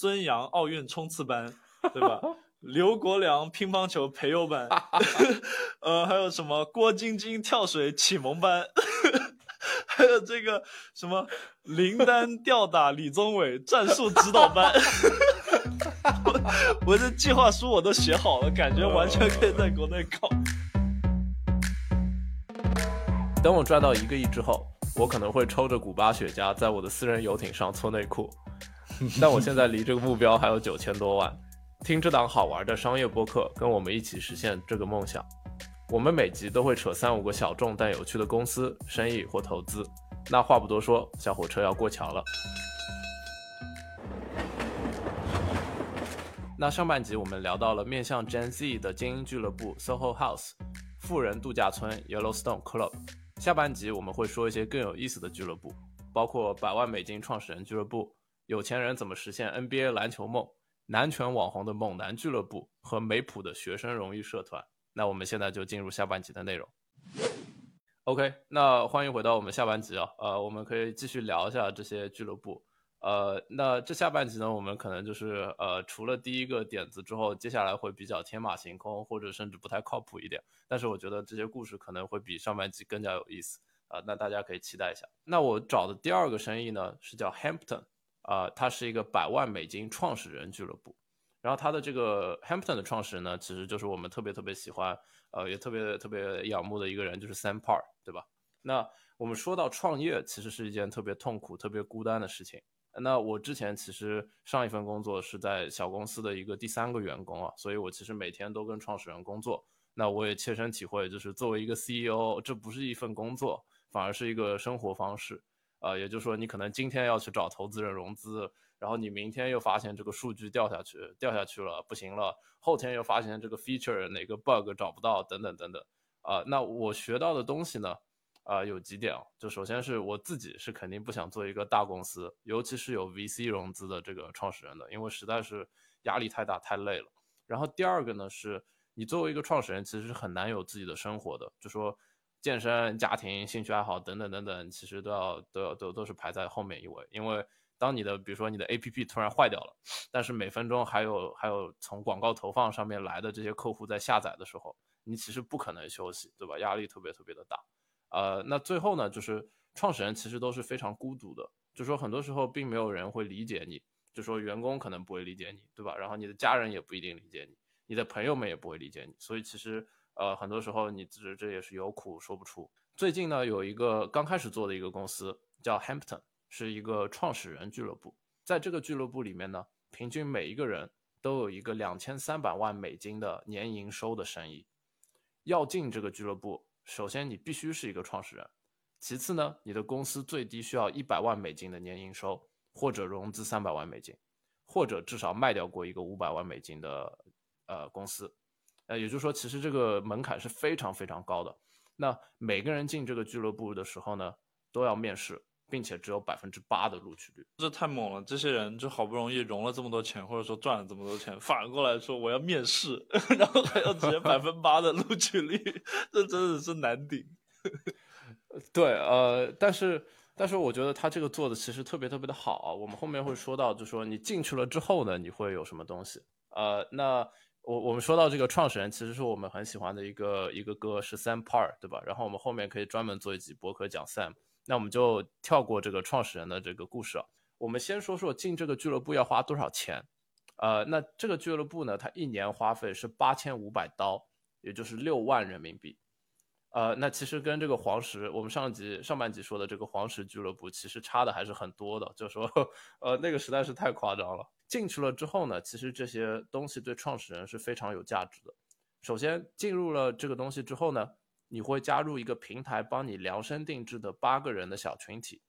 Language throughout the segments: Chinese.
孙杨奥运冲刺班，对吧？刘国梁乒乓球培优班，呃，还有什么郭晶晶跳水启蒙班，还有这个什么林丹吊打李宗伟战术指导班。我我这计划书我都写好了，感觉完全可以在国内搞。等我赚到一个亿之后，我可能会抽着古巴雪茄，在我的私人游艇上搓内裤。但我现在离这个目标还有九千多万。听这档好玩的商业播客，跟我们一起实现这个梦想。我们每集都会扯三五个小众但有趣的公司、生意或投资。那话不多说，小火车要过桥了。那上半集我们聊到了面向 Gen Z 的精英俱乐部 SoHo House、富人度假村 Yellowstone Club。下半集我们会说一些更有意思的俱乐部，包括百万美金创始人俱乐部、有钱人怎么实现 NBA 篮球梦。男权网红的猛男俱乐部和美普的学生荣誉社团。那我们现在就进入下半集的内容。OK，那欢迎回到我们下半集啊，呃，我们可以继续聊一下这些俱乐部。呃，那这下半集呢，我们可能就是呃，除了第一个点子之后，接下来会比较天马行空，或者甚至不太靠谱一点。但是我觉得这些故事可能会比上半集更加有意思啊，那大家可以期待一下。那我找的第二个生意呢，是叫 Hampton。啊，它是一个百万美金创始人俱乐部，然后它的这个 Hampton 的创始人呢，其实就是我们特别特别喜欢，呃，也特别特别仰慕的一个人，就是 Sam Park，对吧？那我们说到创业，其实是一件特别痛苦、特别孤单的事情。那我之前其实上一份工作是在小公司的一个第三个员工啊，所以我其实每天都跟创始人工作。那我也切身体会，就是作为一个 CEO，这不是一份工作，反而是一个生活方式。呃，也就是说，你可能今天要去找投资人融资，然后你明天又发现这个数据掉下去，掉下去了，不行了，后天又发现这个 feature 哪个 bug 找不到，等等等等。啊，那我学到的东西呢，啊，有几点啊，就首先是我自己是肯定不想做一个大公司，尤其是有 VC 融资的这个创始人的，因为实在是压力太大，太累了。然后第二个呢，是你作为一个创始人，其实是很难有自己的生活的，就说。健身、家庭、兴趣爱好等等等等，其实都要都要都都是排在后面一位。因为当你的比如说你的 APP 突然坏掉了，但是每分钟还有还有从广告投放上面来的这些客户在下载的时候，你其实不可能休息，对吧？压力特别特别的大。呃，那最后呢，就是创始人其实都是非常孤独的，就说很多时候并没有人会理解你，就说员工可能不会理解你，对吧？然后你的家人也不一定理解你，你的朋友们也不会理解你，所以其实。呃，很多时候你这这也是有苦说不出。最近呢，有一个刚开始做的一个公司叫 Hampton，是一个创始人俱乐部。在这个俱乐部里面呢，平均每一个人都有一个两千三百万美金的年营收的生意。要进这个俱乐部，首先你必须是一个创始人，其次呢，你的公司最低需要一百万美金的年营收，或者融资三百万美金，或者至少卖掉过一个五百万美金的呃公司。呃，也就是说，其实这个门槛是非常非常高的。那每个人进这个俱乐部的时候呢，都要面试，并且只有百分之八的录取率。这太猛了！这些人就好不容易融了这么多钱，或者说赚了这么多钱，反过来说我要面试，然后还要直接百分八的录取率，这真的是难顶。对，呃，但是但是我觉得他这个做的其实特别特别的好。我们后面会说到，就说你进去了之后呢，你会有什么东西？呃，那。我我们说到这个创始人，其实是我们很喜欢的一个一个歌，是 Sam Park，对吧？然后我们后面可以专门做一集博客讲 Sam。那我们就跳过这个创始人的这个故事啊，我们先说说进这个俱乐部要花多少钱。呃，那这个俱乐部呢，它一年花费是八千五百刀，也就是六万人民币。呃，那其实跟这个黄石，我们上集上半集说的这个黄石俱乐部，其实差的还是很多的，就说 呃那个实在是太夸张了。进去了之后呢，其实这些东西对创始人是非常有价值的。首先进入了这个东西之后呢，你会加入一个平台帮你量身定制的八个人的小群体，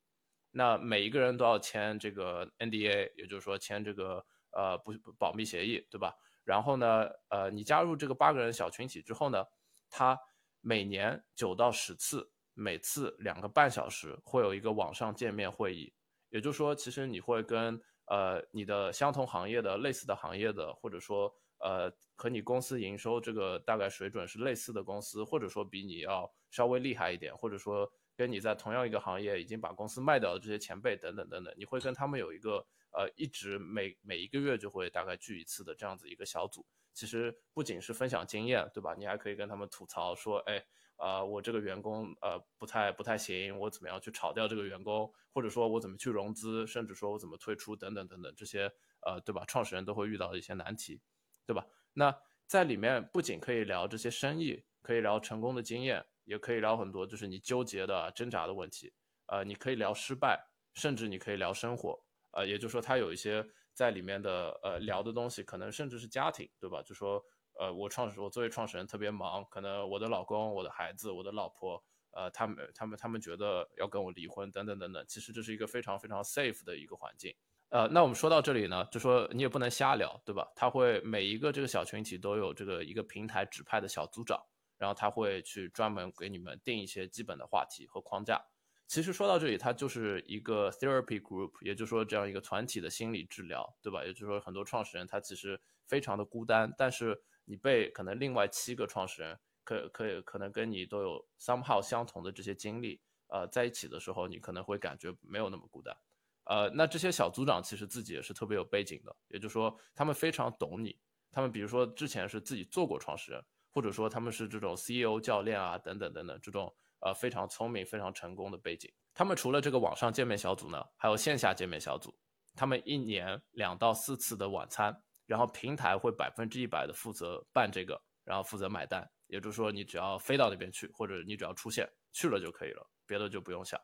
那每一个人都要签这个 NDA，也就是说签这个呃不保密协议，对吧？然后呢，呃，你加入这个八个人小群体之后呢，他每年九到十次，每次两个半小时会有一个网上见面会议，也就是说，其实你会跟呃，你的相同行业的、类似的行业的，或者说呃，和你公司营收这个大概水准是类似的公司，或者说比你要稍微厉害一点，或者说跟你在同样一个行业已经把公司卖掉的这些前辈等等等等，你会跟他们有一个呃一直每每一个月就会大概聚一次的这样子一个小组。其实不仅是分享经验，对吧？你还可以跟他们吐槽说，哎，呃，我这个员工呃不太不太行，我怎么样去炒掉这个员工，或者说我怎么去融资，甚至说我怎么退出等等等等这些，呃，对吧？创始人都会遇到的一些难题，对吧？那在里面不仅可以聊这些生意，可以聊成功的经验，也可以聊很多就是你纠结的挣扎的问题，呃，你可以聊失败，甚至你可以聊生活，呃，也就是说他有一些。在里面的呃聊的东西，可能甚至是家庭，对吧？就说呃，我创始我作为创始人特别忙，可能我的老公、我的孩子、我的老婆，呃，他们他们他们觉得要跟我离婚，等等等等。其实这是一个非常非常 safe 的一个环境。呃，那我们说到这里呢，就说你也不能瞎聊，对吧？他会每一个这个小群体都有这个一个平台指派的小组长，然后他会去专门给你们定一些基本的话题和框架。其实说到这里，它就是一个 therapy group，也就是说这样一个团体的心理治疗，对吧？也就是说很多创始人他其实非常的孤单，但是你被可能另外七个创始人可可可能跟你都有 somehow 相同的这些经历，呃，在一起的时候，你可能会感觉没有那么孤单。呃，那这些小组长其实自己也是特别有背景的，也就是说他们非常懂你，他们比如说之前是自己做过创始人，或者说他们是这种 CEO 教练啊等等等等这种。呃，非常聪明、非常成功的背景。他们除了这个网上见面小组呢，还有线下见面小组。他们一年两到四次的晚餐，然后平台会百分之一百的负责办这个，然后负责买单。也就是说，你只要飞到那边去，或者你只要出现去了就可以了，别的就不用想。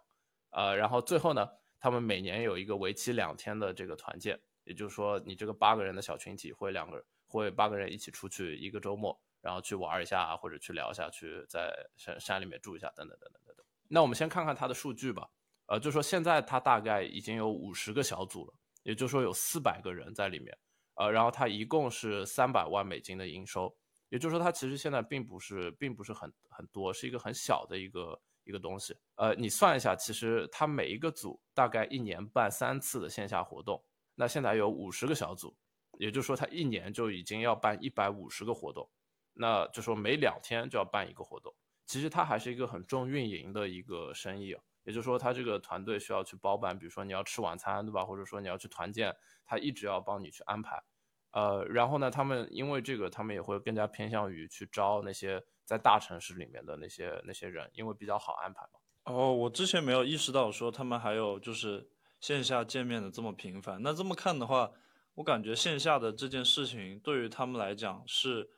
呃，然后最后呢，他们每年有一个为期两天的这个团建，也就是说，你这个八个人的小群体会两个人，会八个人一起出去一个周末。然后去玩一下，或者去聊一下，去在山山里面住一下，等等等等等等。那我们先看看它的数据吧。呃，就说现在它大概已经有五十个小组了，也就是说有四百个人在里面。呃，然后它一共是三百万美金的营收，也就是说它其实现在并不是并不是很很多，是一个很小的一个一个东西。呃，你算一下，其实它每一个组大概一年办三次的线下活动，那现在有五十个小组，也就是说它一年就已经要办一百五十个活动。那就说每两天就要办一个活动，其实它还是一个很重运营的一个生意，也就是说他这个团队需要去包办，比如说你要吃晚餐，对吧？或者说你要去团建，他一直要帮你去安排。呃，然后呢，他们因为这个，他们也会更加偏向于去招那些在大城市里面的那些那些人，因为比较好安排嘛。哦，我之前没有意识到说他们还有就是线下见面的这么频繁。那这么看的话，我感觉线下的这件事情对于他们来讲是。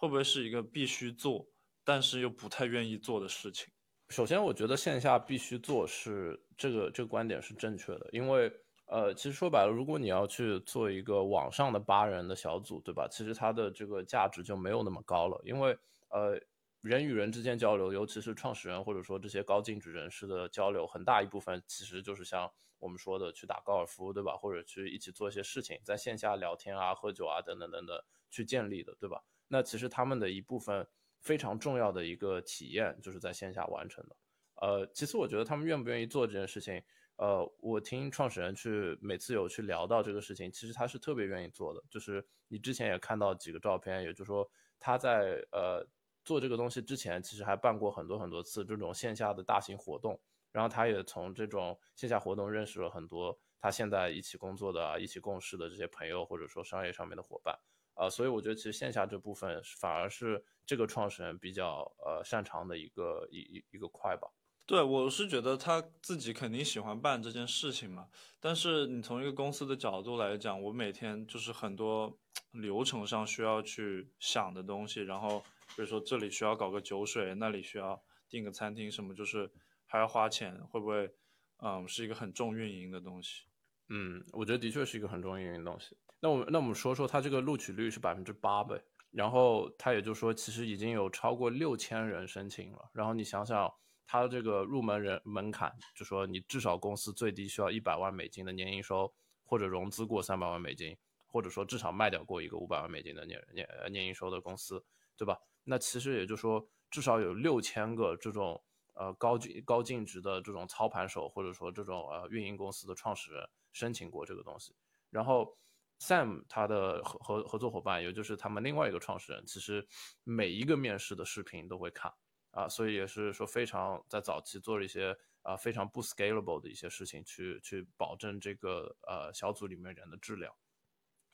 会不会是一个必须做，但是又不太愿意做的事情？首先，我觉得线下必须做是这个这个观点是正确的，因为呃，其实说白了，如果你要去做一个网上的八人的小组，对吧？其实它的这个价值就没有那么高了，因为呃，人与人之间交流，尤其是创始人或者说这些高净值人士的交流，很大一部分其实就是像我们说的去打高尔夫，对吧？或者去一起做一些事情，在线下聊天啊、喝酒啊等等等等去建立的，对吧？那其实他们的一部分非常重要的一个体验就是在线下完成的。呃，其次我觉得他们愿不愿意做这件事情，呃，我听创始人去每次有去聊到这个事情，其实他是特别愿意做的。就是你之前也看到几个照片，也就是说他在呃做这个东西之前，其实还办过很多很多次这种线下的大型活动，然后他也从这种线下活动认识了很多他现在一起工作的、一起共事的这些朋友，或者说商业上面的伙伴。啊，所以我觉得其实线下这部分反而是这个创始人比较呃擅长的一个一一一个块吧。对，我是觉得他自己肯定喜欢办这件事情嘛。但是你从一个公司的角度来讲，我每天就是很多流程上需要去想的东西，然后比如说这里需要搞个酒水，那里需要订个餐厅什么，就是还要花钱，会不会嗯是一个很重运营的东西？嗯，我觉得的确是一个很重运营的东西。那我那我们说说它这个录取率是百分之八呗，然后它也就说其实已经有超过六千人申请了，然后你想想它这个入门人门槛，就说你至少公司最低需要一百万美金的年营收，或者融资过三百万美金，或者说至少卖掉过一个五百万美金的年年年营收的公司，对吧？那其实也就是说至少有六千个这种呃高净高净值的这种操盘手，或者说这种呃运营公司的创始人申请过这个东西，然后。Sam 他的合合合作伙伴，也就是他们另外一个创始人，其实每一个面试的视频都会看啊，所以也是说非常在早期做了一些啊非常不 scalable 的一些事情去去保证这个呃小组里面人的质量。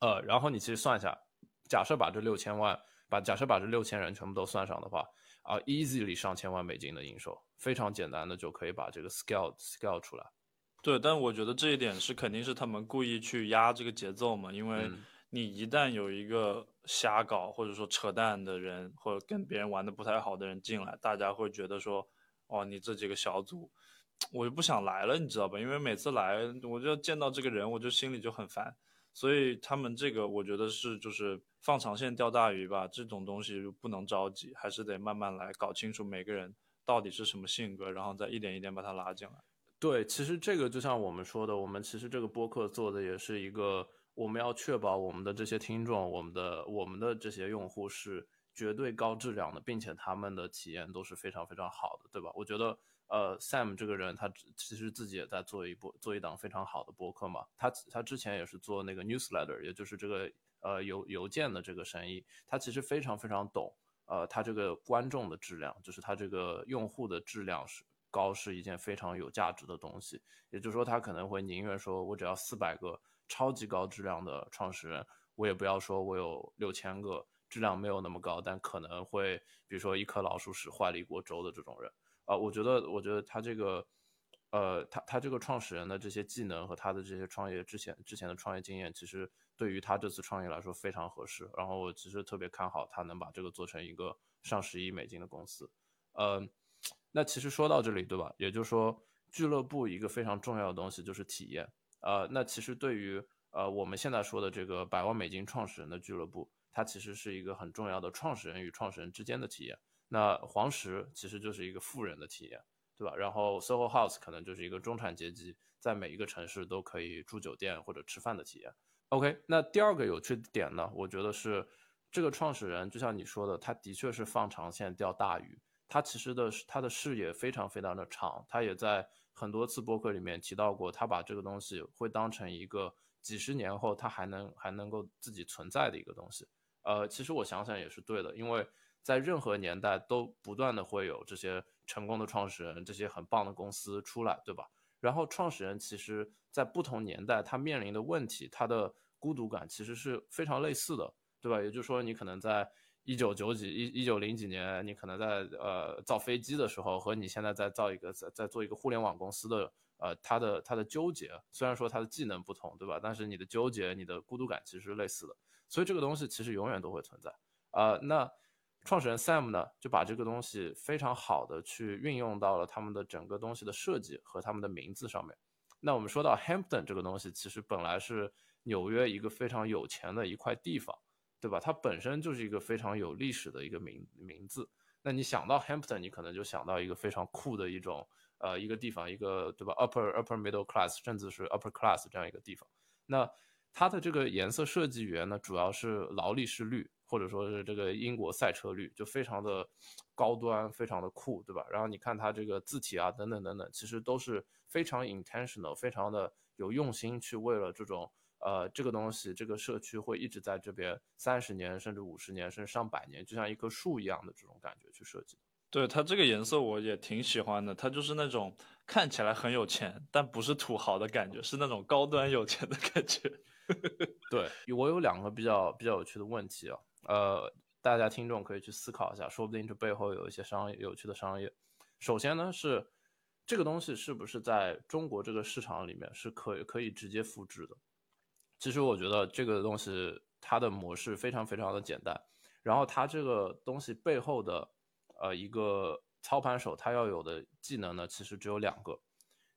呃，然后你其实算一下，假设把这六千万，把假设把这六千人全部都算上的话，啊，easily 上千万美金的营收，非常简单的就可以把这个 scale scale 出来。对，但我觉得这一点是肯定是他们故意去压这个节奏嘛，因为你一旦有一个瞎搞或者说扯淡的人，或者跟别人玩的不太好的人进来，大家会觉得说，哦，你这几个小组，我就不想来了，你知道吧？因为每次来，我就见到这个人，我就心里就很烦。所以他们这个，我觉得是就是放长线钓大鱼吧，这种东西不能着急，还是得慢慢来，搞清楚每个人到底是什么性格，然后再一点一点把他拉进来。对，其实这个就像我们说的，我们其实这个播客做的也是一个，我们要确保我们的这些听众，我们的我们的这些用户是绝对高质量的，并且他们的体验都是非常非常好的，对吧？我觉得。呃，Sam 这个人，他其实自己也在做一播做一档非常好的播客嘛。他他之前也是做那个 newsletter，也就是这个呃邮邮件的这个生意。他其实非常非常懂，呃，他这个观众的质量，就是他这个用户的质量是高，是一件非常有价值的东西。也就是说，他可能会宁愿说我只要四百个超级高质量的创始人，我也不要说我有六千个质量没有那么高，但可能会比如说一颗老鼠屎坏了一锅粥的这种人。啊，我觉得，我觉得他这个，呃，他他这个创始人的这些技能和他的这些创业之前之前的创业经验，其实对于他这次创业来说非常合适。然后我其实特别看好他能把这个做成一个上十亿美金的公司。呃，那其实说到这里，对吧？也就是说，俱乐部一个非常重要的东西就是体验。呃，那其实对于呃我们现在说的这个百万美金创始人的俱乐部，它其实是一个很重要的创始人与创始人之间的体验。那黄石其实就是一个富人的体验，对吧？然后 SOHO House 可能就是一个中产阶级在每一个城市都可以住酒店或者吃饭的体验。OK，那第二个有趣的点呢，我觉得是这个创始人，就像你说的，他的确是放长线钓大鱼。他其实的他的视野非常非常的长，他也在很多次播客里面提到过，他把这个东西会当成一个几十年后他还能还能够自己存在的一个东西。呃，其实我想想也是对的，因为。在任何年代都不断的会有这些成功的创始人，这些很棒的公司出来，对吧？然后创始人其实，在不同年代他面临的问题，他的孤独感其实是非常类似的，对吧？也就是说，你可能在一九九几一一九零几年，你可能在呃造飞机的时候，和你现在在造一个在在做一个互联网公司的呃他的他的纠结，虽然说他的技能不同，对吧？但是你的纠结，你的孤独感其实类似的，所以这个东西其实永远都会存在啊。那创始人 Sam 呢，就把这个东西非常好的去运用到了他们的整个东西的设计和他们的名字上面。那我们说到 Hampton 这个东西，其实本来是纽约一个非常有钱的一块地方，对吧？它本身就是一个非常有历史的一个名名字。那你想到 Hampton，你可能就想到一个非常酷的一种呃一个地方，一个对吧？Upper Upper Middle Class，甚至是 Upper Class 这样一个地方。那它的这个颜色设计语言呢，主要是劳力士绿。或者说是这个英国赛车绿就非常的高端，非常的酷，对吧？然后你看它这个字体啊，等等等等，其实都是非常 intentional，非常的有用心去为了这种呃这个东西，这个社区会一直在这边三十年，甚至五十年，甚至上百年，就像一棵树一样的这种感觉去设计。对它这个颜色我也挺喜欢的，它就是那种看起来很有钱，但不是土豪的感觉，是那种高端有钱的感觉。对我有两个比较比较有趣的问题啊。呃，大家听众可以去思考一下，说不定这背后有一些商业有趣的商业。首先呢，是这个东西是不是在中国这个市场里面是可以可以直接复制的？其实我觉得这个东西它的模式非常非常的简单，然后它这个东西背后的呃一个操盘手他要有的技能呢，其实只有两个。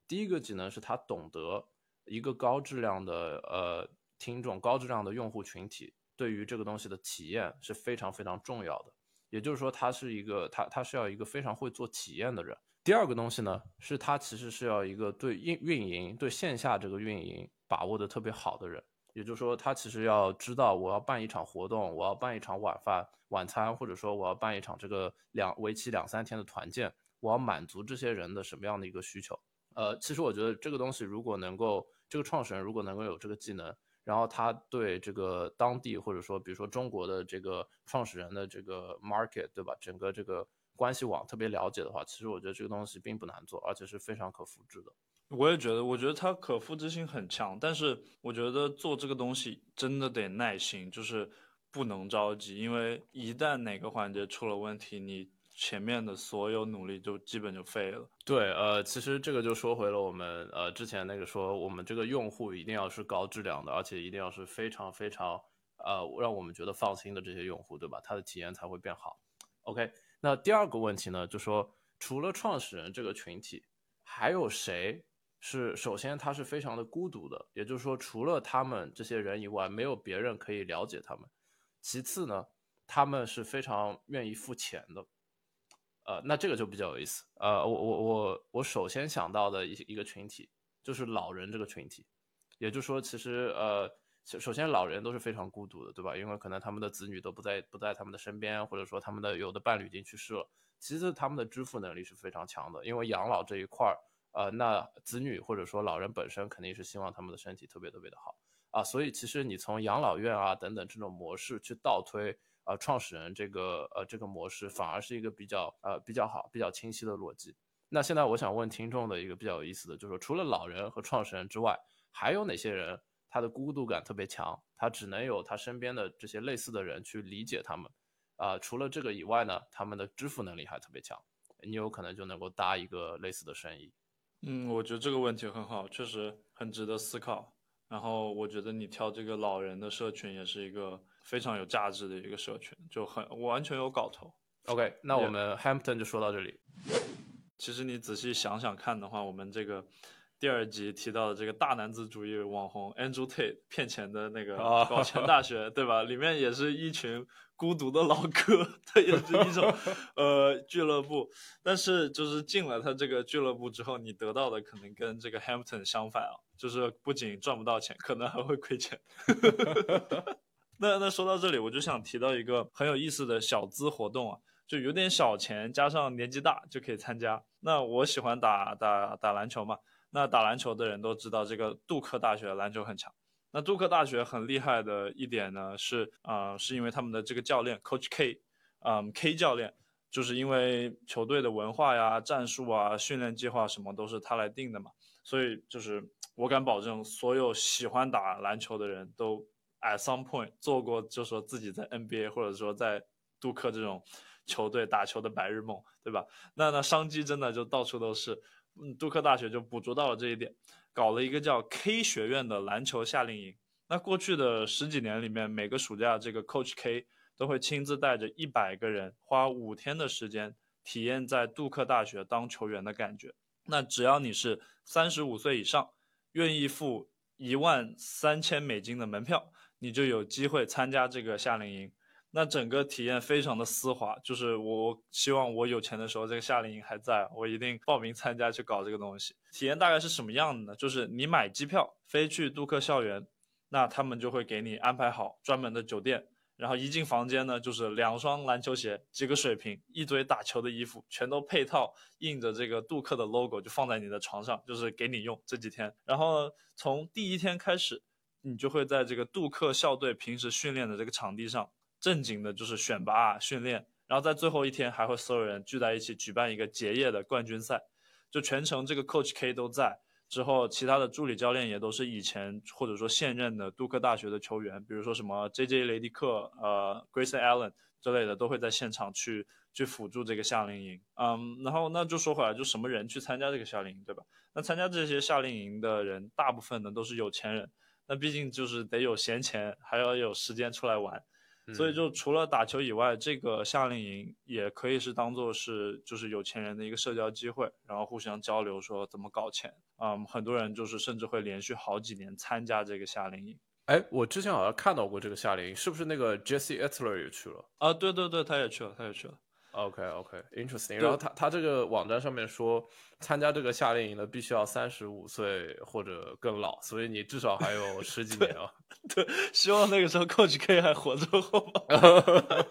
第一个技能是他懂得一个高质量的呃听众、高质量的用户群体。对于这个东西的体验是非常非常重要的，也就是说，他是一个他他是要一个非常会做体验的人。第二个东西呢，是他其实是要一个对运运营对线下这个运营把握的特别好的人。也就是说，他其实要知道我要办一场活动，我要办一场晚饭晚餐，或者说我要办一场这个两为期两三天的团建，我要满足这些人的什么样的一个需求？呃，其实我觉得这个东西如果能够这个创始人如果能够有这个技能。然后他对这个当地或者说比如说中国的这个创始人的这个 market 对吧？整个这个关系网特别了解的话，其实我觉得这个东西并不难做，而且是非常可复制的。我也觉得，我觉得它可复制性很强，但是我觉得做这个东西真的得耐心，就是不能着急，因为一旦哪个环节出了问题，你前面的所有努力就基本就废了。对，呃，其实这个就说回了我们呃之前那个说，我们这个用户一定要是高质量的，而且一定要是非常非常呃让我们觉得放心的这些用户，对吧？他的体验才会变好。OK，那第二个问题呢，就说除了创始人这个群体，还有谁？是，首先他是非常的孤独的，也就是说，除了他们这些人以外，没有别人可以了解他们。其次呢，他们是非常愿意付钱的。呃，那这个就比较有意思。呃，我我我我首先想到的一一个群体就是老人这个群体，也就是说，其实呃，首先老人都是非常孤独的，对吧？因为可能他们的子女都不在不在他们的身边，或者说他们的有的伴侣已经去世了。其次，他们的支付能力是非常强的，因为养老这一块儿。呃，那子女或者说老人本身肯定是希望他们的身体特别特别的好啊，所以其实你从养老院啊等等这种模式去倒推，呃，创始人这个呃这个模式反而是一个比较呃比较好、比较清晰的逻辑。那现在我想问听众的一个比较有意思的，就是说除了老人和创始人之外，还有哪些人他的孤独感特别强，他只能有他身边的这些类似的人去理解他们啊？除了这个以外呢，他们的支付能力还特别强，你有可能就能够搭一个类似的生意。嗯，我觉得这个问题很好，确实很值得思考。然后我觉得你挑这个老人的社群也是一个非常有价值的一个社群，就很完全有搞头。OK，那我们 Hampton 就说到这里。其实你仔细想想看的话，我们这个第二集提到的这个大男子主义网红 Andrew Tate 骗钱的那个搞钱大学，对吧？里面也是一群。孤独的老哥，他也是一种呃俱乐部，但是就是进了他这个俱乐部之后，你得到的可能跟这个 Hampton 相反啊，就是不仅赚不到钱，可能还会亏钱。那那说到这里，我就想提到一个很有意思的小资活动啊，就有点小钱加上年纪大就可以参加。那我喜欢打打打篮球嘛，那打篮球的人都知道，这个杜克大学篮球很强。那杜克大学很厉害的一点呢，是啊，是因为他们的这个教练 Coach K，嗯，K 教练，就是因为球队的文化呀、战术啊、训练计划什么都是他来定的嘛，所以就是我敢保证，所有喜欢打篮球的人都 at some point 做过，就说自己在 NBA 或者说在杜克这种球队打球的白日梦，对吧？那那商机真的就到处都是，嗯杜克大学就捕捉到了这一点。搞了一个叫 K 学院的篮球夏令营。那过去的十几年里面，每个暑假这个 Coach K 都会亲自带着一百个人，花五天的时间体验在杜克大学当球员的感觉。那只要你是三十五岁以上，愿意付一万三千美金的门票，你就有机会参加这个夏令营。那整个体验非常的丝滑，就是我希望我有钱的时候，这个夏令营还在，我一定报名参加去搞这个东西。体验大概是什么样的呢？就是你买机票飞去杜克校园，那他们就会给你安排好专门的酒店，然后一进房间呢，就是两双篮球鞋、几个水瓶、一堆打球的衣服，全都配套印着这个杜克的 logo，就放在你的床上，就是给你用这几天。然后从第一天开始，你就会在这个杜克校队平时训练的这个场地上。正经的就是选拔训练，然后在最后一天还会所有人聚在一起举办一个结业的冠军赛，就全程这个 Coach K 都在，之后其他的助理教练也都是以前或者说现任的杜克大学的球员，比如说什么 J J 雷迪克、呃 Grace Allen 之类的都会在现场去去辅助这个夏令营。嗯，然后那就说回来，就什么人去参加这个夏令营，对吧？那参加这些夏令营的人，大部分呢都是有钱人，那毕竟就是得有闲钱，还要有时间出来玩。所以，就除了打球以外，这个夏令营也可以是当做是就是有钱人的一个社交机会，然后互相交流说怎么搞钱。嗯，很多人就是甚至会连续好几年参加这个夏令营。哎，我之前好像看到过这个夏令营，是不是那个 Jesse Etler 也去了？啊，对对对，他也去了，他也去了。OK OK，interesting。然后他他这个网站上面说，参加这个夏令营的必须要三十五岁或者更老，所以你至少还有十几年啊。对，希望那个时候 Coach K 还活着，好吗？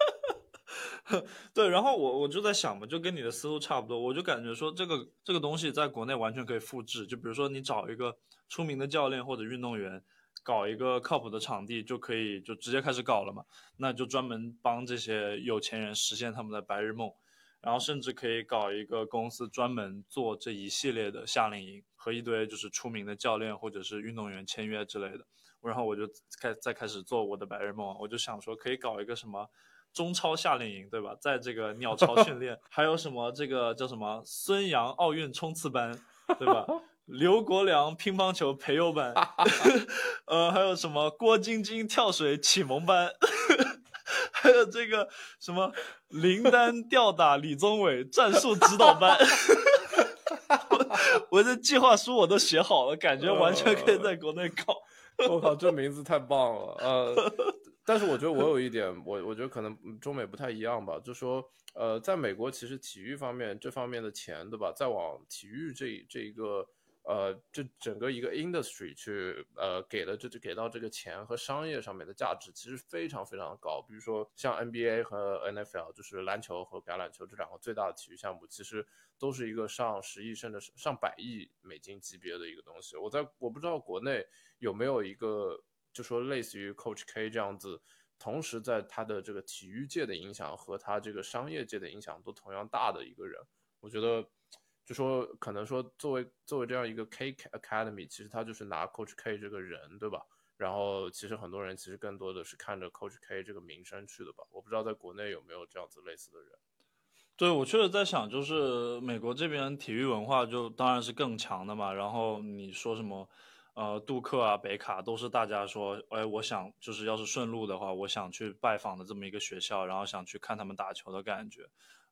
对，然后我我就在想嘛，就跟你的思路差不多，我就感觉说这个这个东西在国内完全可以复制，就比如说你找一个出名的教练或者运动员。搞一个靠谱的场地就可以，就直接开始搞了嘛。那就专门帮这些有钱人实现他们的白日梦。然后甚至可以搞一个公司专门做这一系列的夏令营，和一堆就是出名的教练或者是运动员签约之类的。然后我就开再开始做我的白日梦，我就想说可以搞一个什么中超夏令营，对吧？在这个鸟巢训练，还有什么这个叫什么孙杨奥运冲刺班，对吧？刘国梁乒乓球培优班，呃，还有什么郭晶晶跳水启蒙班，还有这个什么林丹吊打李宗伟战术指导班。我 我的计划书我都写好了，感觉完全可以在国内搞。我靠，这名字太棒了，呃，但是我觉得我有一点，我我觉得可能中美不太一样吧，就说，呃，在美国其实体育方面这方面的钱，对吧？再往体育这这一个，呃，这整个一个 industry 去，呃，给的这就给到这个钱和商业上面的价值，其实非常非常高。比如说像 NBA 和 NFL，就是篮球和橄榄球这两个最大的体育项目，其实都是一个上十亿甚至上百亿美金级别的一个东西。我在我不知道国内。有没有一个就说类似于 Coach K 这样子，同时在他的这个体育界的影响和他这个商业界的影响都同样大的一个人？我觉得，就说可能说作为作为这样一个 K Academy，其实他就是拿 Coach K 这个人，对吧？然后其实很多人其实更多的是看着 Coach K 这个名声去的吧？我不知道在国内有没有这样子类似的人。对，我确实在想，就是美国这边体育文化就当然是更强的嘛。然后你说什么？呃，杜克啊，北卡都是大家说，哎，我想就是要是顺路的话，我想去拜访的这么一个学校，然后想去看他们打球的感觉，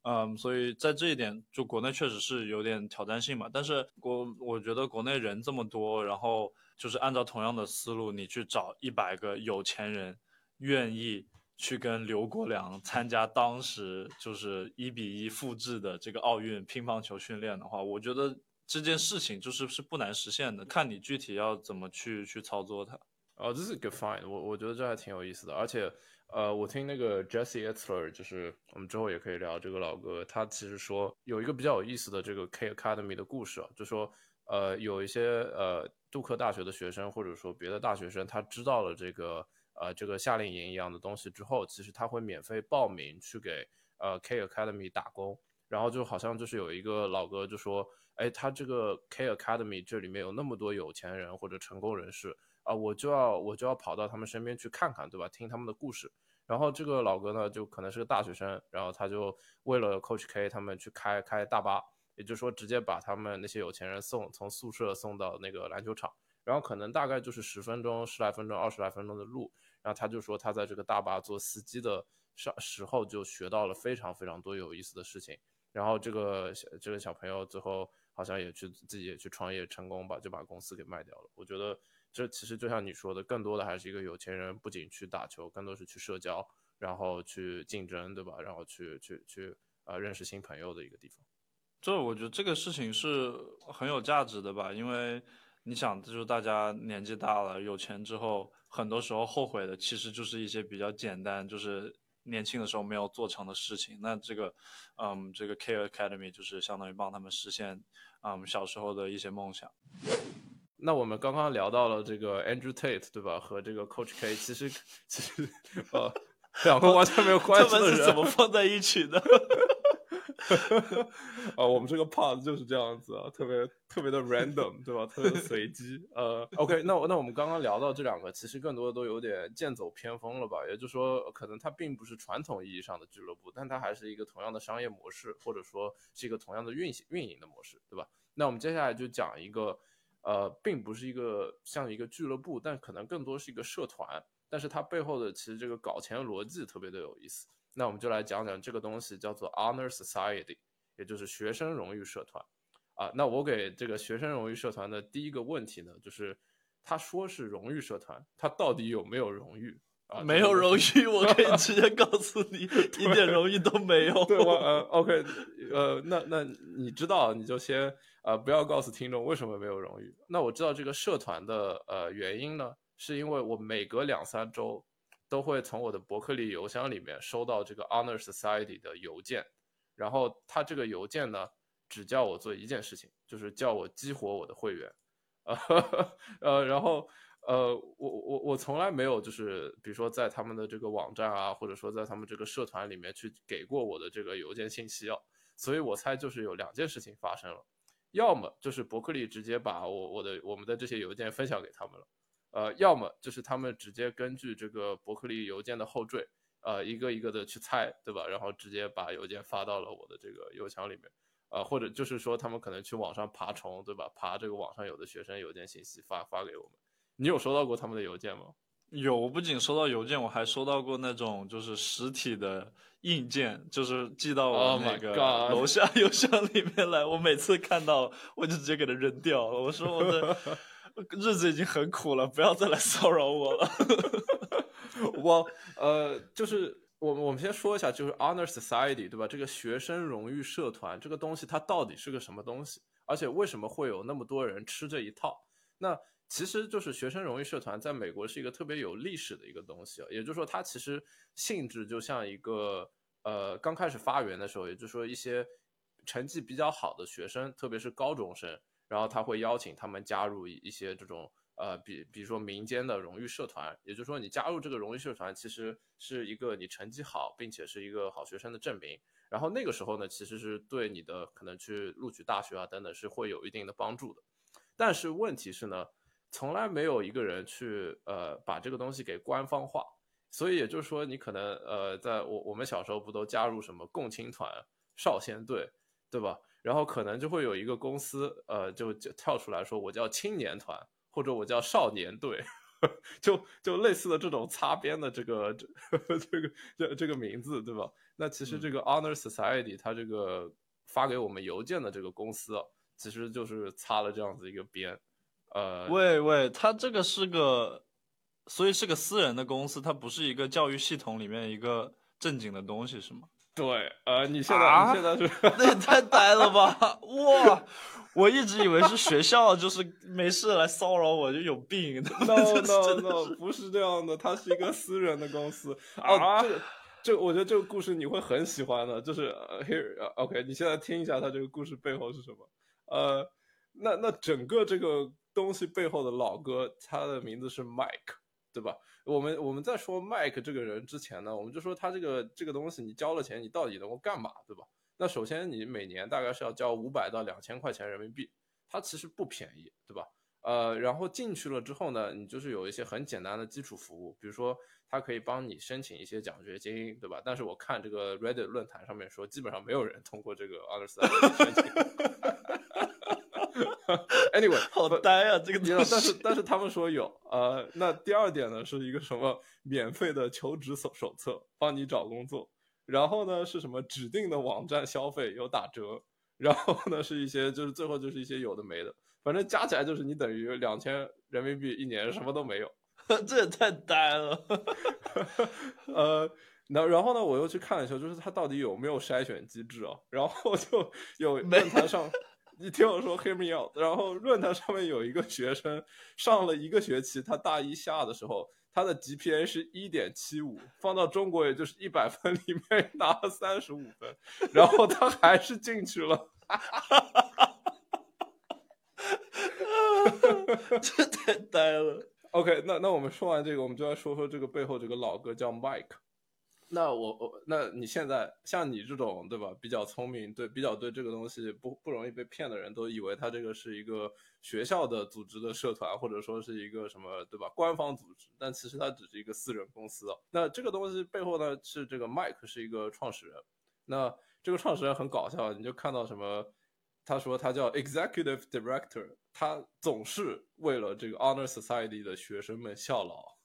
嗯，所以在这一点，就国内确实是有点挑战性嘛。但是国，我觉得国内人这么多，然后就是按照同样的思路，你去找一百个有钱人，愿意去跟刘国梁参加当时就是一比一复制的这个奥运乒乓球训练的话，我觉得。这件事情就是是不难实现的，看你具体要怎么去去操作它。哦，这是 good fine，我我觉得这还挺有意思的。而且，呃，我听那个 Jesse Itzler，就是我们之后也可以聊这个老哥，他其实说有一个比较有意思的这个 K Academy 的故事啊，就说呃有一些呃杜克大学的学生或者说别的大学生，他知道了这个呃这个夏令营一样的东西之后，其实他会免费报名去给呃 K Academy 打工，然后就好像就是有一个老哥就说。哎，他这个 K Academy 这里面有那么多有钱人或者成功人士啊，我就要我就要跑到他们身边去看看，对吧？听他们的故事。然后这个老哥呢，就可能是个大学生，然后他就为了 Coach K 他们去开开大巴，也就是说直接把他们那些有钱人送从宿舍送到那个篮球场，然后可能大概就是十分钟、十来分钟、二十来分钟的路。然后他就说他在这个大巴做司机的上时候就学到了非常非常多有意思的事情。然后这个小这个小朋友最后。好像也去自己也去创业成功吧，就把公司给卖掉了。我觉得这其实就像你说的，更多的还是一个有钱人不仅去打球，更多是去社交，然后去竞争，对吧？然后去去去啊认识新朋友的一个地方。这我觉得这个事情是很有价值的吧，因为你想，就是大家年纪大了，有钱之后，很多时候后悔的其实就是一些比较简单，就是。年轻的时候没有做成的事情，那这个，嗯，这个 K Academy 就是相当于帮他们实现，嗯，小时候的一些梦想。那我们刚刚聊到了这个 Andrew Tate，对吧？和这个 Coach K，其实其实呃，两个完全没有关系的人，怎么放在一起的？啊，我们这个 part 就是这样子啊，特别特别的 random，对吧？特别的随机。呃，OK，那我那我们刚刚聊到这两个，其实更多的都有点剑走偏锋了吧？也就是说，可能它并不是传统意义上的俱乐部，但它还是一个同样的商业模式，或者说是一个同样的运行运营的模式，对吧？那我们接下来就讲一个，呃，并不是一个像一个俱乐部，但可能更多是一个社团，但是它背后的其实这个搞钱逻辑特别的有意思。那我们就来讲讲这个东西，叫做 Honor Society，也就是学生荣誉社团啊。那我给这个学生荣誉社团的第一个问题呢，就是他说是荣誉社团，他到底有没有荣誉啊？没有荣誉，我可以直接告诉你，一点荣誉都没有。对，我呃，OK，呃，那那你知道，你就先呃不要告诉听众为什么没有荣誉。那我知道这个社团的呃原因呢，是因为我每隔两三周。都会从我的伯克利邮箱里面收到这个 Honor Society 的邮件，然后他这个邮件呢，只叫我做一件事情，就是叫我激活我的会员，呃，呃，然后呃，我我我从来没有就是比如说在他们的这个网站啊，或者说在他们这个社团里面去给过我的这个邮件信息啊，所以我猜就是有两件事情发生了，要么就是伯克利直接把我我的我们的这些邮件分享给他们了，呃，要么就是他们直接根据这个伯克利邮件的后缀，呃，一个一个的去猜，对吧？然后直接把邮件发到了我的这个邮箱里面。呃，或者就是说，他们可能去网上爬虫，对吧？爬这个网上有的学生邮件信息发发给我们。你有收到过他们的邮件吗？有，我不仅收到邮件，我还收到过那种就是实体的硬件，就是寄到我那个楼下 邮箱里面来。我每次看到，我就直接给它扔掉了。我说我的 日子已经很苦了，不要再来骚扰我了。我呃，就是。我我们先说一下，就是 Honor Society，对吧？这个学生荣誉社团这个东西，它到底是个什么东西？而且为什么会有那么多人吃这一套？那其实就是学生荣誉社团在美国是一个特别有历史的一个东西。也就是说，它其实性质就像一个呃，刚开始发源的时候，也就是说一些成绩比较好的学生，特别是高中生，然后他会邀请他们加入一些这种。呃，比比如说民间的荣誉社团，也就是说你加入这个荣誉社团，其实是一个你成绩好，并且是一个好学生的证明。然后那个时候呢，其实是对你的可能去录取大学啊等等是会有一定的帮助的。但是问题是呢，从来没有一个人去呃把这个东西给官方化。所以也就是说，你可能呃，在我我们小时候不都加入什么共青团、少先队，对吧？然后可能就会有一个公司呃就就跳出来说，我叫青年团。或者我叫少年队，就就类似的这种擦边的这个这 这个这这个名字，对吧？那其实这个 Honor Society 它这个发给我们邮件的这个公司，其实就是擦了这样子一个边。呃，喂喂，他这个是个，所以是个私人的公司，它不是一个教育系统里面一个正经的东西，是吗？对，呃，你现在你现在是那也太呆了吧！哇，我一直以为是学校，就是没事来骚扰我就有病。No no no，不是这样的，它是一个私人的公司。啊，这个这，我觉得这个故事你会很喜欢的，就是 Here，OK，你现在听一下它这个故事背后是什么？呃，那那整个这个东西背后的老哥，他的名字是 Mike，对吧？我们我们在说麦克这个人之前呢，我们就说他这个这个东西，你交了钱，你到底能够干嘛，对吧？那首先你每年大概是要交五百到两千块钱人民币，它其实不便宜，对吧？呃，然后进去了之后呢，你就是有一些很简单的基础服务，比如说它可以帮你申请一些奖学金，对吧？但是我看这个 Reddit 论坛上面说，基本上没有人通过这个 Understand 申请。Anyway，好呆啊，这个但是但是他们说有，呃，那第二点呢是一个什么免费的求职手手册，帮你找工作，然后呢是什么指定的网站消费有打折，然后呢是一些就是最后就是一些有的没的，反正加起来就是你等于两千人民币一年什么都没有，这也太呆了，呃，那然后呢我又去看了一下，就是它到底有没有筛选机制啊？然后就有论坛上。你听我说，hear me out。然后论坛上面有一个学生上了一个学期，他大一下的时候，他的 GPA 是一点七五，放到中国也就是一百分里面拿了三十五分，然后他还是进去了，哈哈哈哈哈这太呆了。OK，那那我们说完这个，我们就来说说这个背后这个老哥叫 Mike。那我我那你现在像你这种对吧，比较聪明，对比较对这个东西不不容易被骗的人，都以为他这个是一个学校的组织的社团，或者说是一个什么对吧，官方组织，但其实它只是一个私人公司。那这个东西背后呢，是这个 Mike 是一个创始人。那这个创始人很搞笑，你就看到什么，他说他叫 Executive Director，他总是为了这个 Honor Society 的学生们效劳。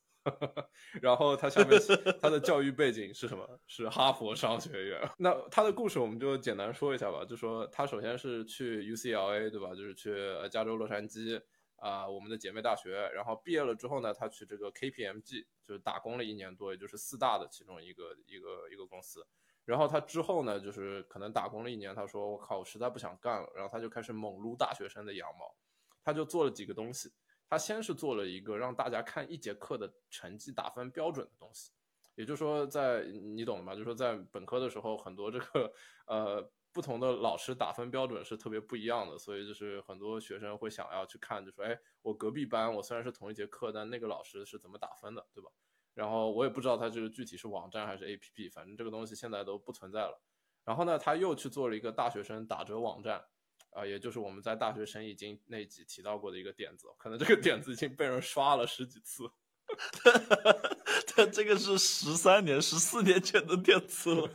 然后他下面他的教育背景是什么？是哈佛商学院。那他的故事我们就简单说一下吧。就说他首先是去 UCLA，对吧？就是去加州洛杉矶啊，我们的姐妹大学。然后毕业了之后呢，他去这个 KPMG，就是打工了一年多，也就是四大的其中一个一个一个公司。然后他之后呢，就是可能打工了一年，他说我靠，我实在不想干了。然后他就开始猛撸大学生的羊毛，他就做了几个东西。他先是做了一个让大家看一节课的成绩打分标准的东西，也就是说，在你懂的吧？就是说，在本科的时候，很多这个呃不同的老师打分标准是特别不一样的，所以就是很多学生会想要去看，就说，哎，我隔壁班我虽然是同一节课，但那个老师是怎么打分的，对吧？然后我也不知道他这个具体是网站还是 APP，反正这个东西现在都不存在了。然后呢，他又去做了一个大学生打折网站，啊，也就是我们在大学生已经那集提到过的一个点子，可能这个点子已经被人刷了十几次。他这个是十三年、十四年前的电子了，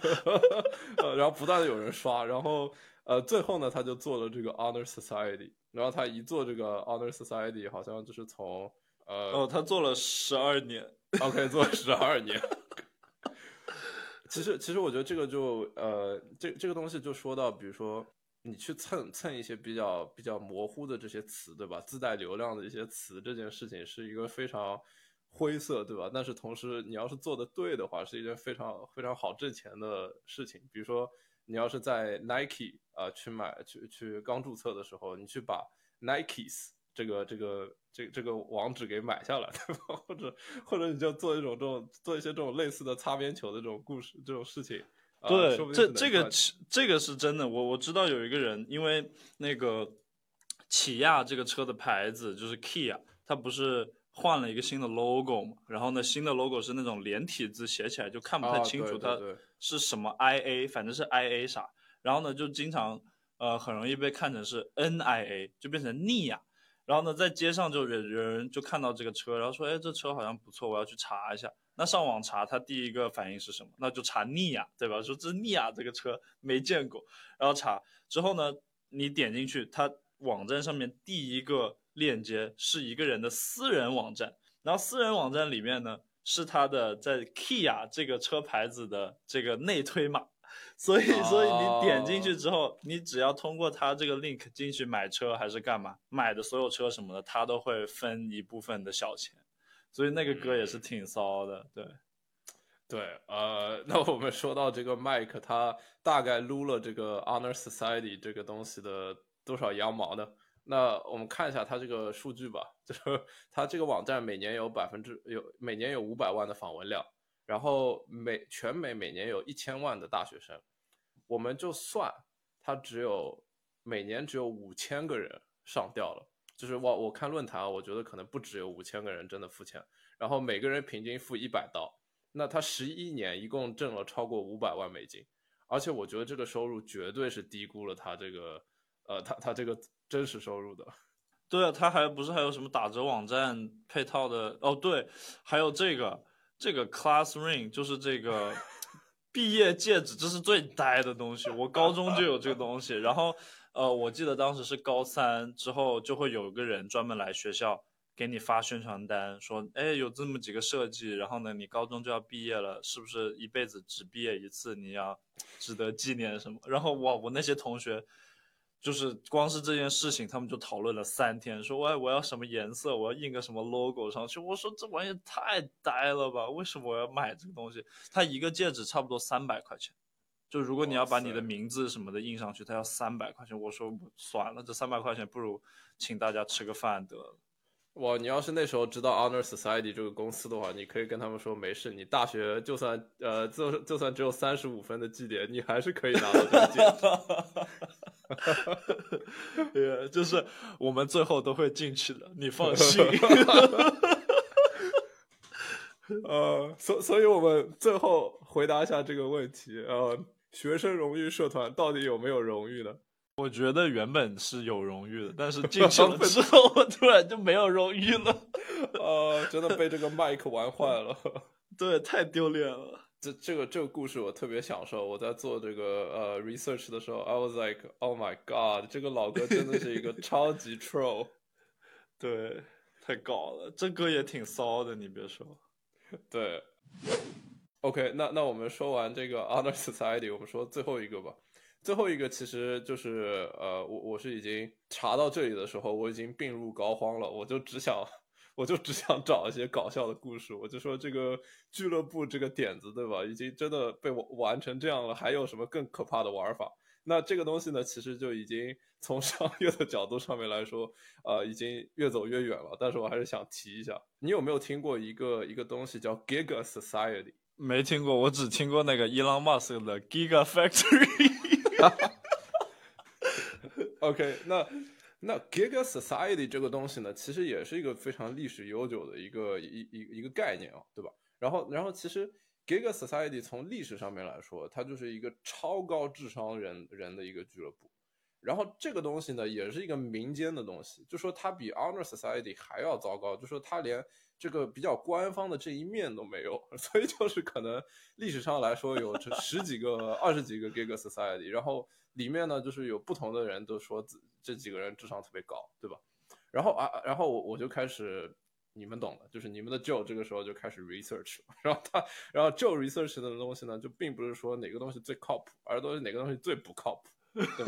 呃，然后不断的有人刷，然后呃，最后呢，他就做了这个 Honor Society，然后他一做这个 Honor Society，好像就是从呃，哦，他做了十二年，OK，做了十二年。其实，其实我觉得这个就呃，这这个东西就说到，比如说你去蹭蹭一些比较比较模糊的这些词，对吧？自带流量的一些词，这件事情是一个非常。灰色对吧？但是同时，你要是做的对的话，是一件非常非常好挣钱的事情。比如说，你要是在 Nike 啊去买去去刚注册的时候，你去把 Nikes 这个这个这这个网址给买下来，对吧？或者或者你就做一种这种做一些这种类似的擦边球的这种故事这种事情。对，这这个这个是真的。我我知道有一个人，因为那个起亚这个车的牌子就是 Kia，它不是。换了一个新的 logo 嘛，然后呢，新的 logo 是那种连体字，写起来就看不太清楚它是什么 I A，反正是 I A 啥，然后呢，就经常呃很容易被看成是 N I A，就变成尼亚，然后呢，在街上就有人就看到这个车，然后说，哎，这车好像不错，我要去查一下。那上网查，他第一个反应是什么？那就查尼亚，对吧？说这尼亚这个车没见过，然后查之后呢，你点进去，他网站上面第一个。链接是一个人的私人网站，然后私人网站里面呢是他的在 Kia 这个车牌子的这个内推码，所以所以你点进去之后，你只要通过他这个 link 进去买车还是干嘛，买的所有车什么的，他都会分一部分的小钱，所以那个歌也是挺骚的，对，对，呃，那我们说到这个 Mike，他大概撸了这个 Honor Society 这个东西的多少羊毛呢？那我们看一下他这个数据吧，就是他这个网站每年有百分之有每年有五百万的访问量，然后每全美每年有一千万的大学生，我们就算他只有每年只有五千个人上吊了，就是我我看论坛，我觉得可能不只有五千个人真的付钱，然后每个人平均付一百刀，那他十一年一共挣了超过五百万美金，而且我觉得这个收入绝对是低估了他这个呃他他这个。真实收入的，对啊，他还不是还有什么打折网站配套的哦？对，还有这个这个 class ring，就是这个 毕业戒指，这是最呆的东西。我高中就有这个东西，然后呃，我记得当时是高三之后就会有个人专门来学校给你发宣传单，说哎有这么几个设计，然后呢你高中就要毕业了，是不是一辈子只毕业一次？你要值得纪念什么？然后哇，我那些同学。就是光是这件事情，他们就讨论了三天，说我我要什么颜色，我要印个什么 logo 上去。我说这玩意太呆了吧，为什么我要买这个东西？它一个戒指差不多三百块钱，就如果你要把你的名字什么的印上去，它要三百块钱。我说算了，这三百块钱不如请大家吃个饭得了。哇，你要是那时候知道 Honor Society 这个公司的话，你可以跟他们说没事，你大学就算呃就就算只有三十五分的绩点，你还是可以拿到这个戒指。对，就是我们最后都会进去的，你放心。呃，所所以，我们最后回答一下这个问题呃，学生荣誉社团到底有没有荣誉呢？我觉得原本是有荣誉的，但是 进去了之后，我突然就没有荣誉了。呃，真的被这个麦克玩坏了，对，太丢脸了。这这个这个故事我特别享受。我在做这个呃 research 的时候，I was like, oh my god，这个老哥真的是一个超级 troll。对，太搞了，这歌也挺骚的，你别说。对。OK，那那我们说完这个 Honor Society，我们说最后一个吧。最后一个其实就是，呃，我我是已经查到这里的时候，我已经病入膏肓了。我就只想，我就只想找一些搞笑的故事。我就说这个俱乐部这个点子，对吧？已经真的被我玩成这样了，还有什么更可怕的玩法？那这个东西呢，其实就已经从商业的角度上面来说，呃，已经越走越远了。但是我还是想提一下，你有没有听过一个一个东西叫 Giga Society？没听过，我只听过那个伊朗马斯的 Giga Factory。OK，那那 Giga Society 这个东西呢，其实也是一个非常历史悠久的一个一一一个概念啊，对吧？然后然后其实 Giga Society 从历史上面来说，它就是一个超高智商人人的一个俱乐部。然后这个东西呢，也是一个民间的东西，就说它比 Honor Society 还要糟糕，就说它连这个比较官方的这一面都没有，所以就是可能历史上来说有这十几个、二十几个 Giga Society，然后里面呢就是有不同的人都说这这几个人智商特别高，对吧？然后啊，然后我我就开始，你们懂的，就是你们的 Joe 这个时候就开始 research，然后他，然后 Joe research 的东西呢，就并不是说哪个东西最靠谱，而都是哪个东西最不靠谱。对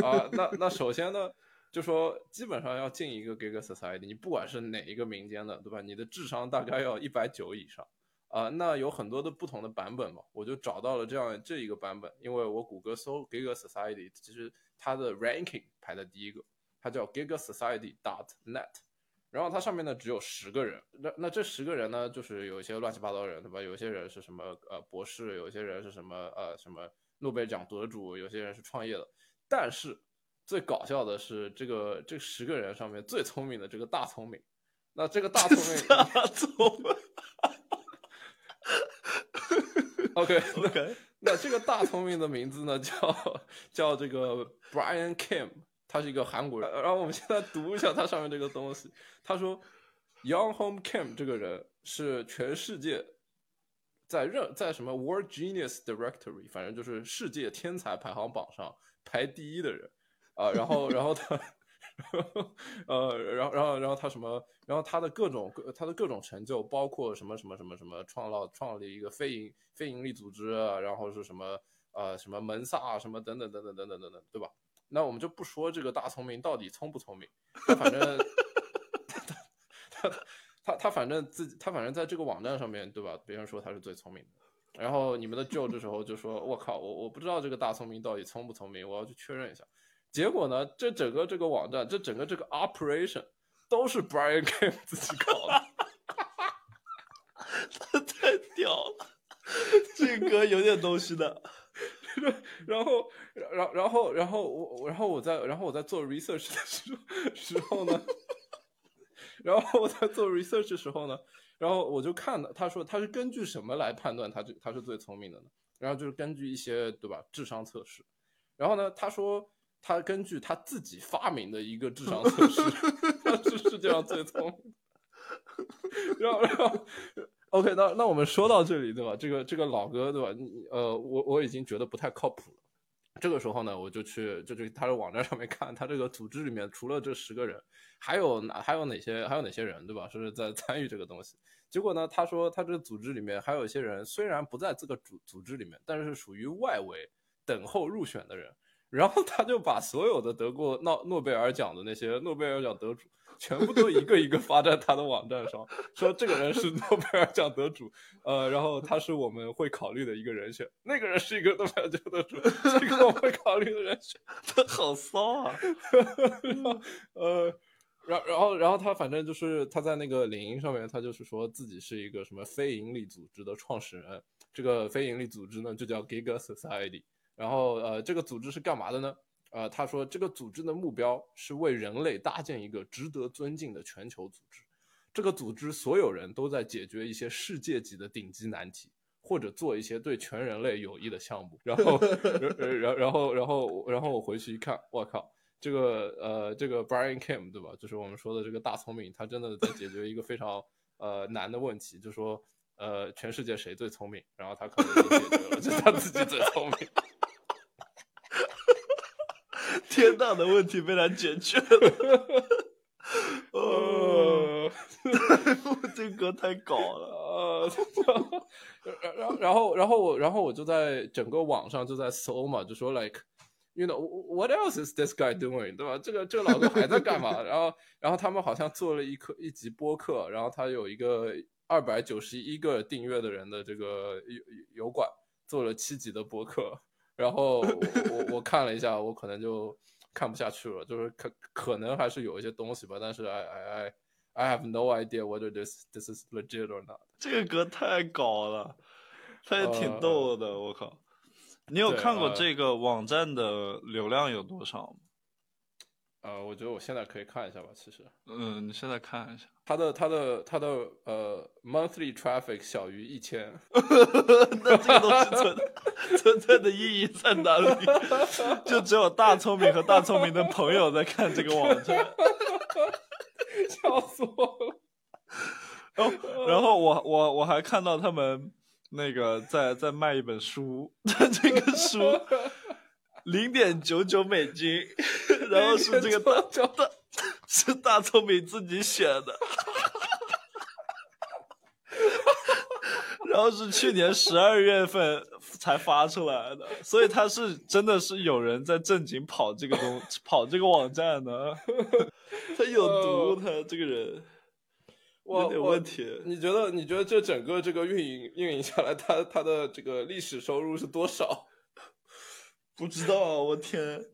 吧？啊，那那首先呢，就说基本上要进一个 Gig Society，你不管是哪一个民间的，对吧？你的智商大概要一百九以上啊。那有很多的不同的版本嘛，我就找到了这样这一个版本，因为我谷歌搜 Gig Society，其实它的 ranking 排在第一个，它叫 Gig Society dot net，然后它上面呢只有十个人，那那这十个人呢，就是有一些乱七八糟人，对吧？有些人是什么呃博士，有些人是什么呃什么。诺贝尔奖得主，有些人是创业的，但是最搞笑的是，这个这十个人上面最聪明的这个大聪明，那这个大聪明，大聪明，OK OK，那这个大聪明的名字呢，叫叫这个 Brian Kim，他是一个韩国人。然后我们现在读一下他上面这个东西，他说 Young Home Kim 这个人是全世界。在任在什么 World Genius Directory，反正就是世界天才排行榜上排第一的人啊，然后然后他，呃，然后然后然后他什么，然后他的各种各他的各种成就，包括什么什么什么什么创造创立一个非营非盈利组织，然后是什么呃什么门萨什么等等等等等等等等，对吧？那我们就不说这个大聪明到底聪不聪明，他反正他他。他他反正自己，他反正在这个网站上面对吧？别人说他是最聪明的，然后你们的 Joe 这时候就说：“我靠，我我不知道这个大聪明到底聪不聪明，我要去确认一下。”结果呢，这整个这个网站，这整个这个 operation 都是 Brian Kim 自己搞的，他太屌了，这哥有点东西的。然后，然然后然后我然后我在然后我在做 research 的时候时候呢。然后我在做 research 的时候呢，然后我就看了他说他是根据什么来判断他这他是最聪明的呢？然后就是根据一些对吧智商测试。然后呢，他说他根据他自己发明的一个智商测试，他是世界上最聪明。然后然后 OK，那那我们说到这里对吧？这个这个老哥对吧？呃，我我已经觉得不太靠谱了。这个时候呢，我就去就去他的网站上面看，他这个组织里面除了这十个人。还有哪还有哪些还有哪些人对吧？是在参与这个东西。结果呢，他说他这组织里面还有一些人，虽然不在这个组组织里面，但是属于外围等候入选的人。然后他就把所有的得过诺诺贝尔奖的那些诺贝尔奖得主，全部都一个一个发在他的网站上，说这个人是诺贝尔奖得主，呃，然后他是我们会考虑的一个人选。那个人是一个诺贝尔奖得主，是一个我们会考虑的人选。他 好骚啊，呃。然然后然后他反正就是他在那个领英上面，他就是说自己是一个什么非营利组织的创始人。这个非营利组织呢就叫 Giga Society。然后呃，这个组织是干嘛的呢？呃，他说这个组织的目标是为人类搭建一个值得尊敬的全球组织。这个组织所有人都在解决一些世界级的顶级难题，或者做一些对全人类有益的项目。然后然然后然后然后我回去一看，我靠！这个呃，这个 Brian Kim 对吧？就是我们说的这个大聪明，他真的在解决一个非常呃难的问题，就说呃，全世界谁最聪明？然后他可能就解决了，就是他自己最聪明。天大的问题被他解决了。呃，这歌太搞了。呃，然后然后然后我然后我就在整个网上就在搜嘛，就说 like。You know what else is this guy doing？对吧？这个这个老哥还在干嘛？然后然后他们好像做了一课一集播客，然后他有一个二百九十一个订阅的人的这个油油管，做了七集的播客。然后我我我看了一下，我可能就看不下去了，就是可可能还是有一些东西吧，但是 I I I I have no idea whether this this is legit or not。这个歌太搞了，他也挺逗的，我靠。你有看过这个网站的流量有多少吗？呃，我觉得我现在可以看一下吧。其实，嗯，你现在看一下，它的他的他的呃 monthly traffic 小于一千，那这个东西存存在的意义在哪里？就只有大聪明和大聪明的朋友在看这个网站，笑死我了。然后，然后我我我还看到他们那个在在卖一本书，这个书零点九九美金，然后是这个大大是大聪明自己写的，然后是去年十二月份才发出来的，所以他是真的是有人在正经跑这个东 跑这个网站的，他有毒，他这个人。有点问题。你觉得？你觉得这整个这个运营运营下来，他他的这个历史收入是多少？不知道，我天。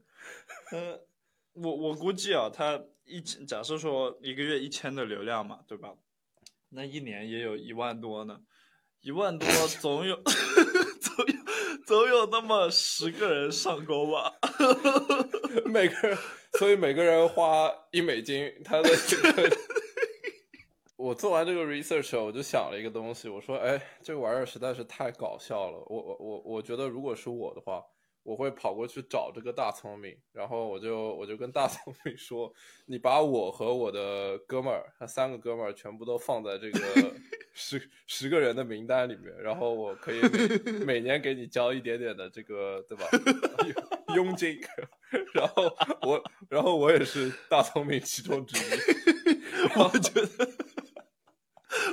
嗯，我我估计啊，他一假设说一个月一千的流量嘛，对吧？那一年也有一万多呢，一万多 总有总有总有那么十个人上钩吧？每个人，所以每个人花一美金，他的这个。我做完这个 research，我就想了一个东西，我说，哎，这个玩意儿实在是太搞笑了。我我我我觉得，如果是我的话，我会跑过去找这个大聪明，然后我就我就跟大聪明说，你把我和我的哥们儿，他三个哥们儿全部都放在这个 十十个人的名单里面，然后我可以每 每年给你交一点点的这个，对吧？佣金，然后我然后我也是大聪明其中之一，我觉得。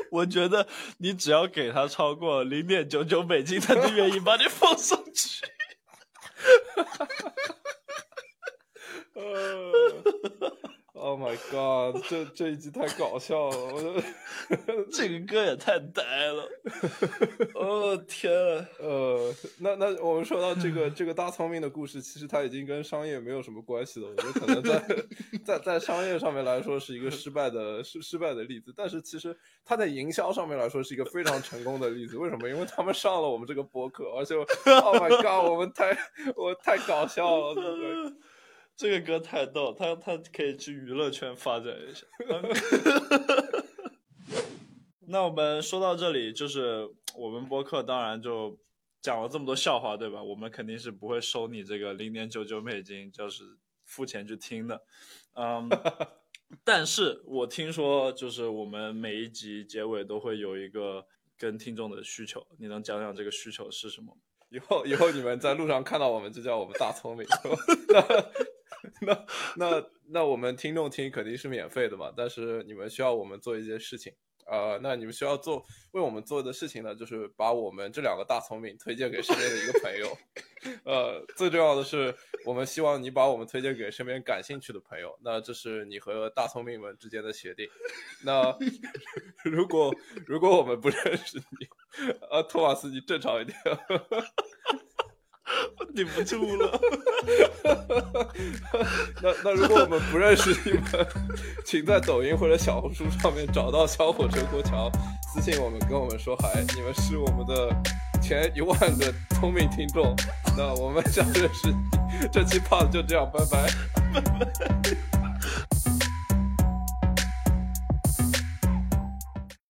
我觉得你只要给他超过零点九九美金，他就愿意把你放上去。Oh my god！这这一集太搞笑了，我觉得 这个歌也太呆了。哦天！呃，那那我们说到这个这个大聪明的故事，其实它已经跟商业没有什么关系了。我觉得可能在在在商业上面来说是一个失败的失失败的例子，但是其实它在营销上面来说是一个非常成功的例子。为什么？因为他们上了我们这个播客，而且 Oh my god！我们太我太搞笑了，对不对？这个歌太逗，他他可以去娱乐圈发展一下。那我们说到这里，就是我们播客当然就讲了这么多笑话，对吧？我们肯定是不会收你这个零点九九美金，就是付钱去听的。嗯，但是我听说，就是我们每一集结尾都会有一个跟听众的需求，你能讲讲这个需求是什么？以后以后你们在路上看到我们，就叫我们大聪明。那 那那那我们听众听肯定是免费的嘛，但是你们需要我们做一些事情，呃，那你们需要做为我们做的事情呢，就是把我们这两个大聪明推荐给身边的一个朋友，呃，最重要的是，我们希望你把我们推荐给身边感兴趣的朋友，那这是你和大聪明们之间的协定。那 如果如果我们不认识你，呃，托马斯，你正常一点。顶不住了。那那如果我们不认识你们，请在抖音或者小红书上面找到小火车过桥，私信我们跟我们说嗨，你们是我们的前一万个聪明听众。那我们想认识你。这期胖就这样，拜拜，拜拜。